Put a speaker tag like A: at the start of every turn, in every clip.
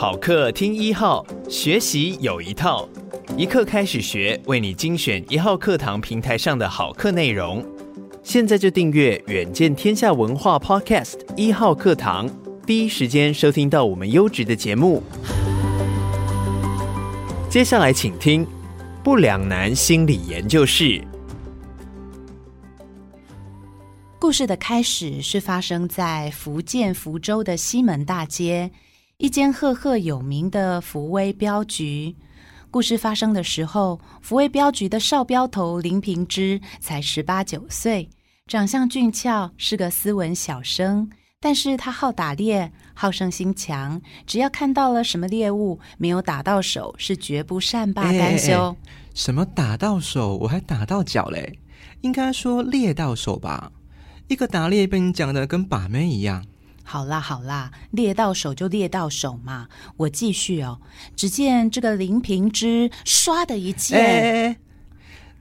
A: 好课听一号，学习有一套，一课开始学，为你精选一号课堂平台上的好课内容。现在就订阅远见天下文化 Podcast 一号课堂，第一时间收听到我们优质的节目。接下来请听不两难心理研究室。
B: 故事的开始是发生在福建福州的西门大街，一间赫赫有名的福威镖局。故事发生的时候，福威镖局的少镖头林平之才十八九岁，长相俊俏，是个斯文小生。但是他好打猎，好胜心强，只要看到了什么猎物，没有打到手，是绝不善罢甘休。
C: 欸欸欸什么打到手，我还打到脚嘞？应该说猎到手吧。一个打猎被你讲的跟把妹一样。
B: 好啦好啦，猎到手就猎到手嘛。我继续哦。只见这个林平之唰的一剑，
C: 欸，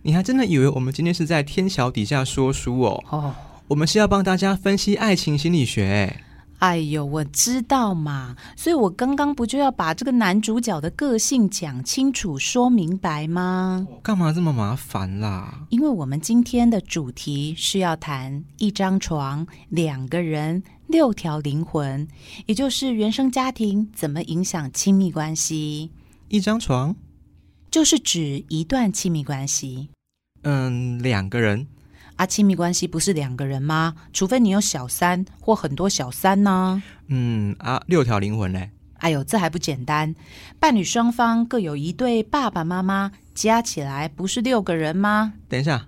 C: 你还真的以为我们今天是在天桥底下说书哦？哦，我们是要帮大家分析爱情心理学。
B: 哎呦，我知道嘛，所以我刚刚不就要把这个男主角的个性讲清楚、说明白吗？
C: 干嘛这么麻烦啦？
B: 因为我们今天的主题是要谈一张床、两个人、六条灵魂，也就是原生家庭怎么影响亲密关系。
C: 一张床
B: 就是指一段亲密关系。
C: 嗯，两个人。
B: 啊，亲密关系不是两个人吗？除非你有小三或很多小三呢。
C: 嗯啊，六条灵魂嘞？
B: 哎呦，这还不简单？伴侣双方各有一对爸爸妈妈，加起来不是六个人吗？
C: 等一下，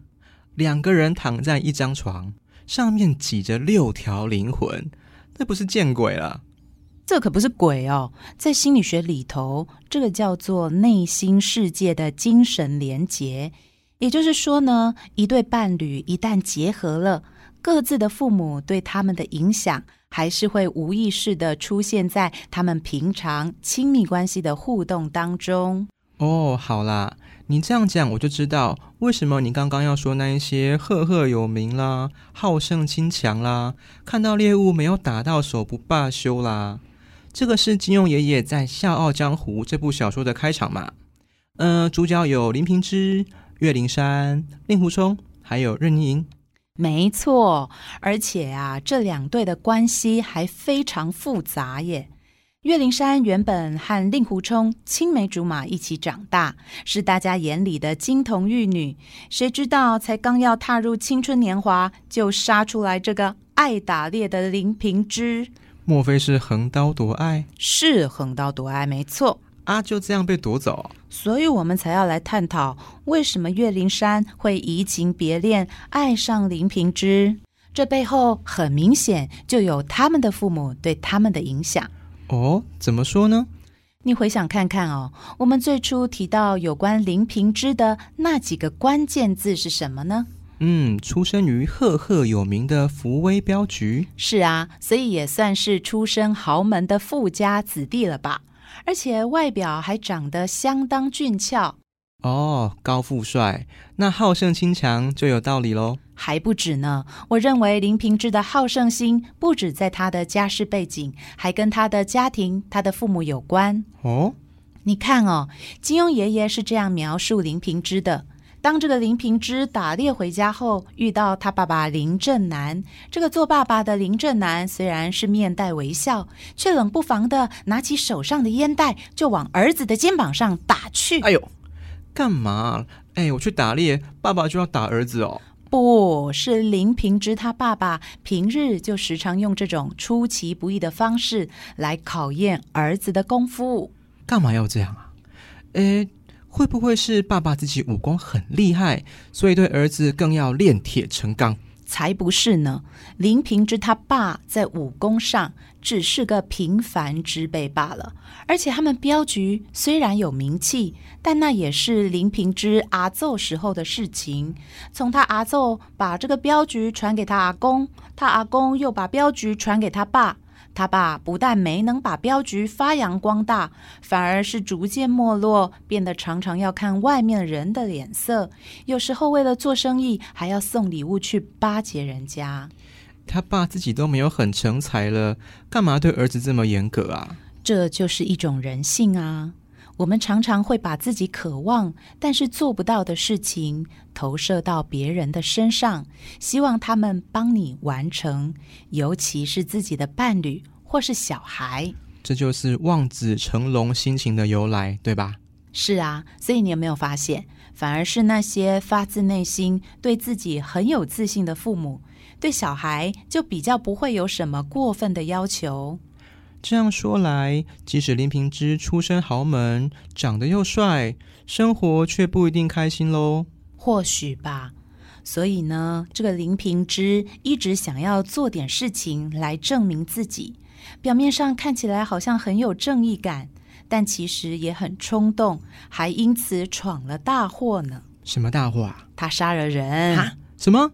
C: 两个人躺在一张床，上面挤着六条灵魂，那不是见鬼了？
B: 这可不是鬼哦，在心理学里头，这个叫做内心世界的精神连结。也就是说呢，一对伴侣一旦结合了，各自的父母对他们的影响，还是会无意识的出现在他们平常亲密关系的互动当中。
C: 哦，好啦，你这样讲我就知道为什么你刚刚要说那一些赫赫有名啦、好胜心强啦、看到猎物没有打到手不罢休啦。这个是金庸爷爷在《笑傲江湖》这部小说的开场嘛？嗯、主角有林平之。岳灵珊、令狐冲还有任盈盈，
B: 没错，而且啊，这两对的关系还非常复杂耶。岳灵珊原本和令狐冲青梅竹马一起长大，是大家眼里的金童玉女。谁知道才刚要踏入青春年华，就杀出来这个爱打猎的林平之？
C: 莫非是横刀夺爱？
B: 是横刀夺爱，没错。
C: 啊，就这样被夺走，
B: 所以我们才要来探讨为什么岳灵珊会移情别恋，爱上林平之。这背后很明显就有他们的父母对他们的影响。
C: 哦，怎么说呢？
B: 你回想看看哦，我们最初提到有关林平之的那几个关键字是什么呢？
C: 嗯，出生于赫赫有名的福威镖局。
B: 是啊，所以也算是出身豪门的富家子弟了吧。而且外表还长得相当俊俏
C: 哦，高富帅，那好胜心强就有道理喽。
B: 还不止呢，我认为林平之的好胜心不止在他的家世背景，还跟他的家庭、他的父母有关。
C: 哦，
B: 你看哦，金庸爷爷是这样描述林平之的。当这个林平之打猎回家后，遇到他爸爸林正南。这个做爸爸的林正南虽然是面带微笑，却冷不防的拿起手上的烟袋，就往儿子的肩膀上打去。
C: 哎呦，干嘛？哎，我去打猎，爸爸就要打儿子哦？
B: 不是，林平之他爸爸平日就时常用这种出其不意的方式来考验儿子的功夫。
C: 干嘛要这样啊？哎。会不会是爸爸自己武功很厉害，所以对儿子更要炼铁成钢？
B: 才不是呢！林平之他爸在武功上只是个平凡之辈罢了，而且他们镖局虽然有名气，但那也是林平之阿祖时候的事情。从他阿祖把这个镖局传给他阿公，他阿公又把镖局传给他爸。他爸不但没能把镖局发扬光大，反而是逐渐没落，变得常常要看外面人的脸色。有时候为了做生意，还要送礼物去巴结人家。
C: 他爸自己都没有很成才了，干嘛对儿子这么严格啊？
B: 这就是一种人性啊。我们常常会把自己渴望但是做不到的事情投射到别人的身上，希望他们帮你完成，尤其是自己的伴侣或是小孩。
C: 这就是望子成龙心情的由来，对吧？
B: 是啊，所以你有没有发现，反而是那些发自内心对自己很有自信的父母，对小孩就比较不会有什么过分的要求。
C: 这样说来，即使林平之出身豪门，长得又帅，生活却不一定开心喽。
B: 或许吧。所以呢，这个林平之一直想要做点事情来证明自己，表面上看起来好像很有正义感，但其实也很冲动，还因此闯了大祸呢。
C: 什么大祸啊？
B: 他杀了人。
C: 啊？什么？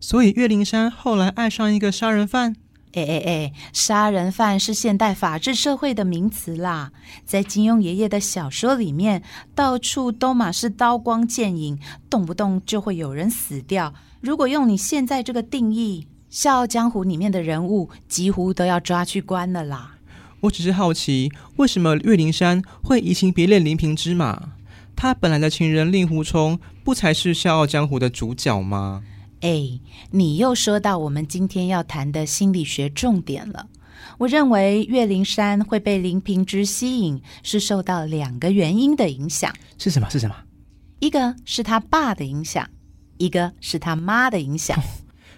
C: 所以岳灵珊后来爱上一个杀人犯？
B: 哎哎哎！杀人犯是现代法治社会的名词啦，在金庸爷爷的小说里面，到处都嘛是刀光剑影，动不动就会有人死掉。如果用你现在这个定义，《笑傲江湖》里面的人物几乎都要抓去关了啦。
C: 我只是好奇，为什么岳灵珊会移情别恋林平之嘛？他本来的情人令狐冲不才是《笑傲江湖》的主角吗？
B: 哎，你又说到我们今天要谈的心理学重点了。我认为岳灵珊会被林平之吸引，是受到两个原因的影响。
C: 是什么？是什么？
B: 一个是他爸的影响，一个是他妈的影响。哦，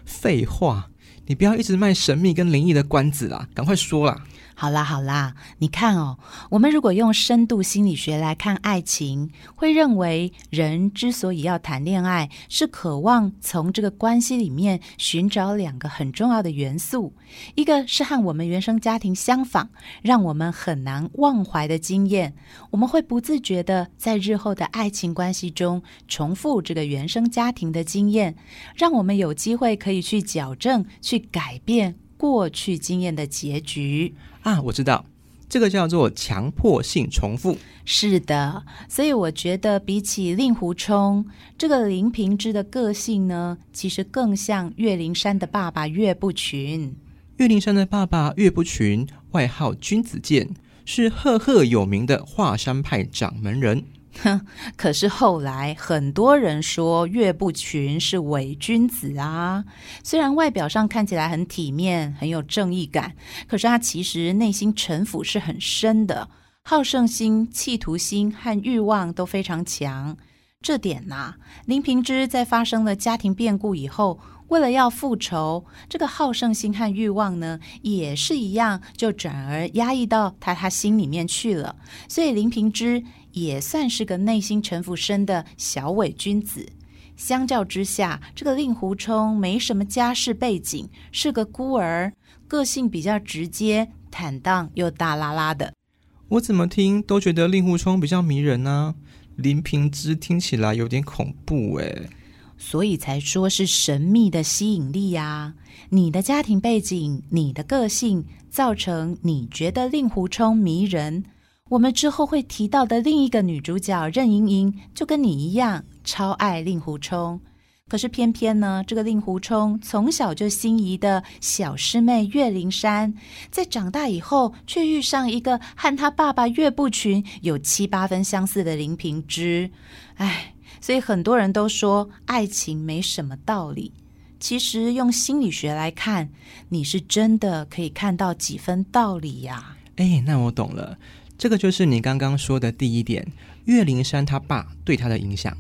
C: 废话，你不要一直卖神秘跟灵异的关子啦，赶快说啦。
B: 好啦好啦，你看哦，我们如果用深度心理学来看爱情，会认为人之所以要谈恋爱，是渴望从这个关系里面寻找两个很重要的元素，一个是和我们原生家庭相仿，让我们很难忘怀的经验，我们会不自觉地在日后的爱情关系中重复这个原生家庭的经验，让我们有机会可以去矫正、去改变过去经验的结局。
C: 啊，我知道，这个叫做强迫性重复。
B: 是的，所以我觉得比起令狐冲，这个林平之的个性呢，其实更像岳灵珊的爸爸岳不群。
C: 岳灵珊的爸爸岳不群，外号君子剑，是赫赫有名的华山派掌门人。
B: 哼，可是后来很多人说岳不群是伪君子啊。虽然外表上看起来很体面、很有正义感，可是他其实内心城府是很深的，好胜心、企图心和欲望都非常强。这点呐、林平之在发生了家庭变故以后，为了要复仇，这个好胜心和欲望呢，也是一样，就转而压抑到他他心里面去了。所以林平之。也算是个内心城府深的小伪君子。相较之下，这个令狐冲没什么家世背景，是个孤儿，个性比较直接、坦荡又大拉拉的。
C: 我怎么听都觉得令狐冲比较迷人呢？林平之听起来有点恐怖诶。
B: 所以才说是神秘的吸引力呀。你的家庭背景、你的个性，造成你觉得令狐冲迷人。我们之后会提到的另一个女主角任盈盈，就跟你一样超爱令狐冲。可是偏偏呢，这个令狐冲从小就心仪的小师妹岳灵珊，在长大以后却遇上一个和他爸爸岳不群有七八分相似的林平之。唉，所以很多人都说爱情没什么道理。其实用心理学来看，你是真的可以看到几分道理呀。
C: 哎，那我懂了。这个就是你刚刚说的第一点，岳灵珊他爸对他的影响。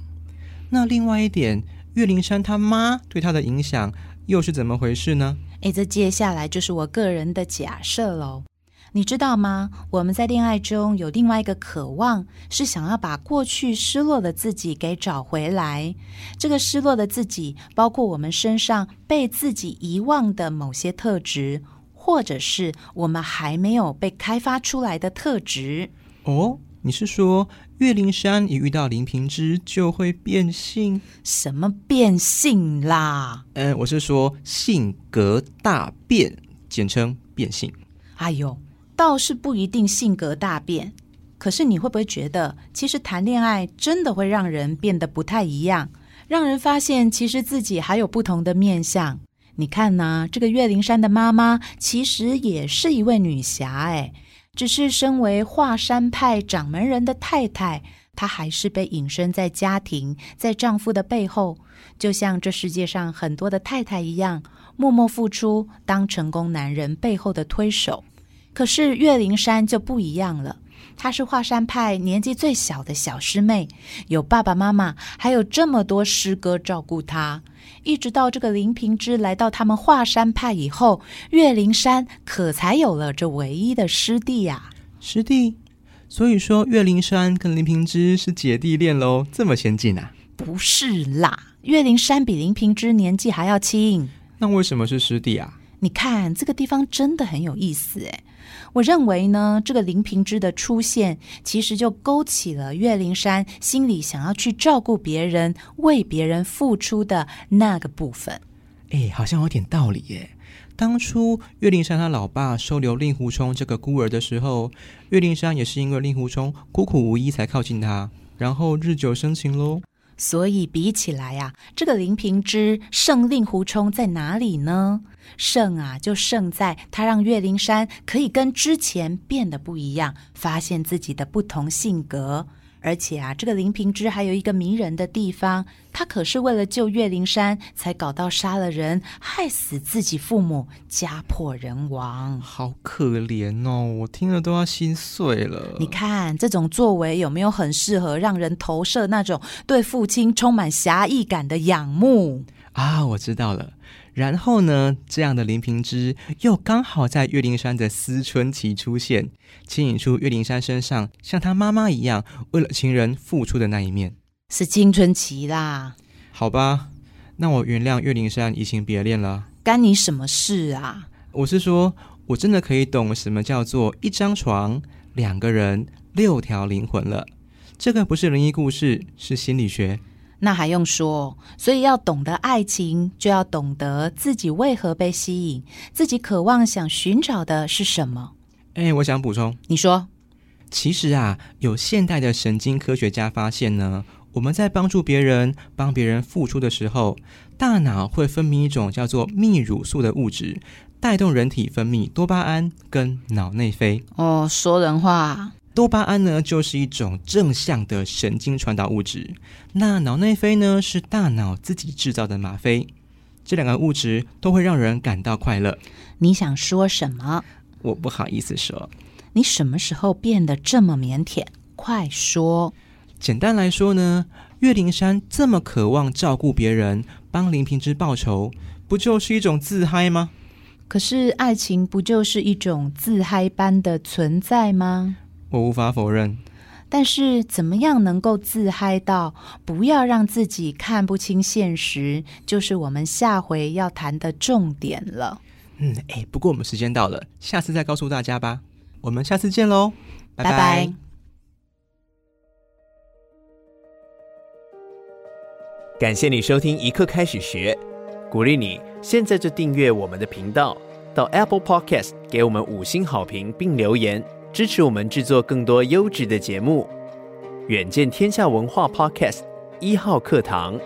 C: 那另外一点，岳灵珊他妈对他的影响又是怎么回事呢？
B: 诶，这接下来就是我个人的假设喽。你知道吗？我们在恋爱中有另外一个渴望，是想要把过去失落的自己给找回来。这个失落的自己，包括我们身上被自己遗忘的某些特质。或者是我们还没有被开发出来的特质
C: 哦？你是说岳灵珊一遇到林平之就会变性？
B: 什么变性啦？
C: 嗯，我是说性格大变，简称变性。
B: 哎呦，倒是不一定性格大变，可是你会不会觉得，其实谈恋爱真的会让人变得不太一样，让人发现其实自己还有不同的面向？你看呐，这个岳灵珊的妈妈其实也是一位女侠，哎，只是身为华山派掌门人的太太，她还是被隐身在家庭，在丈夫的背后，就像这世界上很多的太太一样，默默付出，当成功男人背后的推手。可是岳灵珊就不一样了。她是华山派年纪最小的小师妹，有爸爸妈妈，还有这么多师哥照顾她。一直到这个林平之来到他们华山派以后，岳灵山可才有了这唯一的师弟呀、啊。
C: 师弟，所以说岳灵山跟林平之是姐弟恋喽？这么先进啊？
B: 不是啦，岳灵山比林平之年纪还要轻。
C: 那为什么是师弟啊？
B: 你看这个地方真的很有意思诶。我认为呢，这个林平之的出现，其实就勾起了岳灵珊心里想要去照顾别人、为别人付出的那个部分。
C: 哎，好像有点道理耶。当初岳灵珊他老爸收留令狐冲这个孤儿的时候，岳灵珊也是因为令狐冲孤苦无依才靠近他，然后日久生情喽。
B: 所以比起来呀、这个林平之胜令狐冲在哪里呢？胜啊，就胜在他让岳灵珊可以跟之前变得不一样，发现自己的不同性格。而且啊，这个林平之还有一个迷人的地方，他可是为了救岳灵山，才搞到杀了人，害死自己父母，家破人亡，
C: 好可怜哦！我听了都要心碎了。
B: 你看这种作为有没有很适合让人投射那种对父亲充满侠义感的仰慕
C: 啊？我知道了。然后呢，这样的林平之又刚好在岳灵珊的思春期出现，牵引出岳灵珊身上像她妈妈一样为了情人付出的那一面，
B: 是青春期啦。
C: 好吧，那我原谅岳灵珊移情别恋了。
B: 干你什么事啊？
C: 我是说，我真的可以懂什么叫做一张床、两个人、六条灵魂了。这个不是灵异故事，是心理学。
B: 那还用说？所以要懂得爱情，就要懂得自己为何被吸引，自己渴望想寻找的是什么。
C: 哎，我想补充，
B: 你说，
C: 其实啊，有现代的神经科学家发现呢，我们在帮助别人、帮别人付出的时候，大脑会分泌一种叫做泌乳素的物质，带动人体分泌多巴胺跟脑内啡。
B: 哦，说人话。
C: 多巴胺呢，就是一种正向的神经传导物质。那脑内啡呢，是大脑自己制造的吗啡。这两个物质都会让人感到快乐。
B: 你想说什么？
C: 我不好意思说。
B: 你什么时候变得这么腼腆？快说。
C: 简单来说呢，岳灵珊这么渴望照顾别人，帮林平之报仇，不就是一种自嗨吗？
B: 可是爱情不就是一种自嗨般的存在吗？
C: 我无法否认，
B: 但是怎么样能够自嗨到不要让自己看不清现实，就是我们下回要谈的重点了。
C: 嗯，哎，不过我们时间到了，下次再告诉大家吧。我们下次见喽，拜拜。拜拜。
A: 感谢你收听一刻开始学，鼓励你现在就订阅我们的频道，到 Apple Podcast 给我们五星好评并留言。支持我们制作更多优质的节目，远见天下文化 Podcast 一号课堂。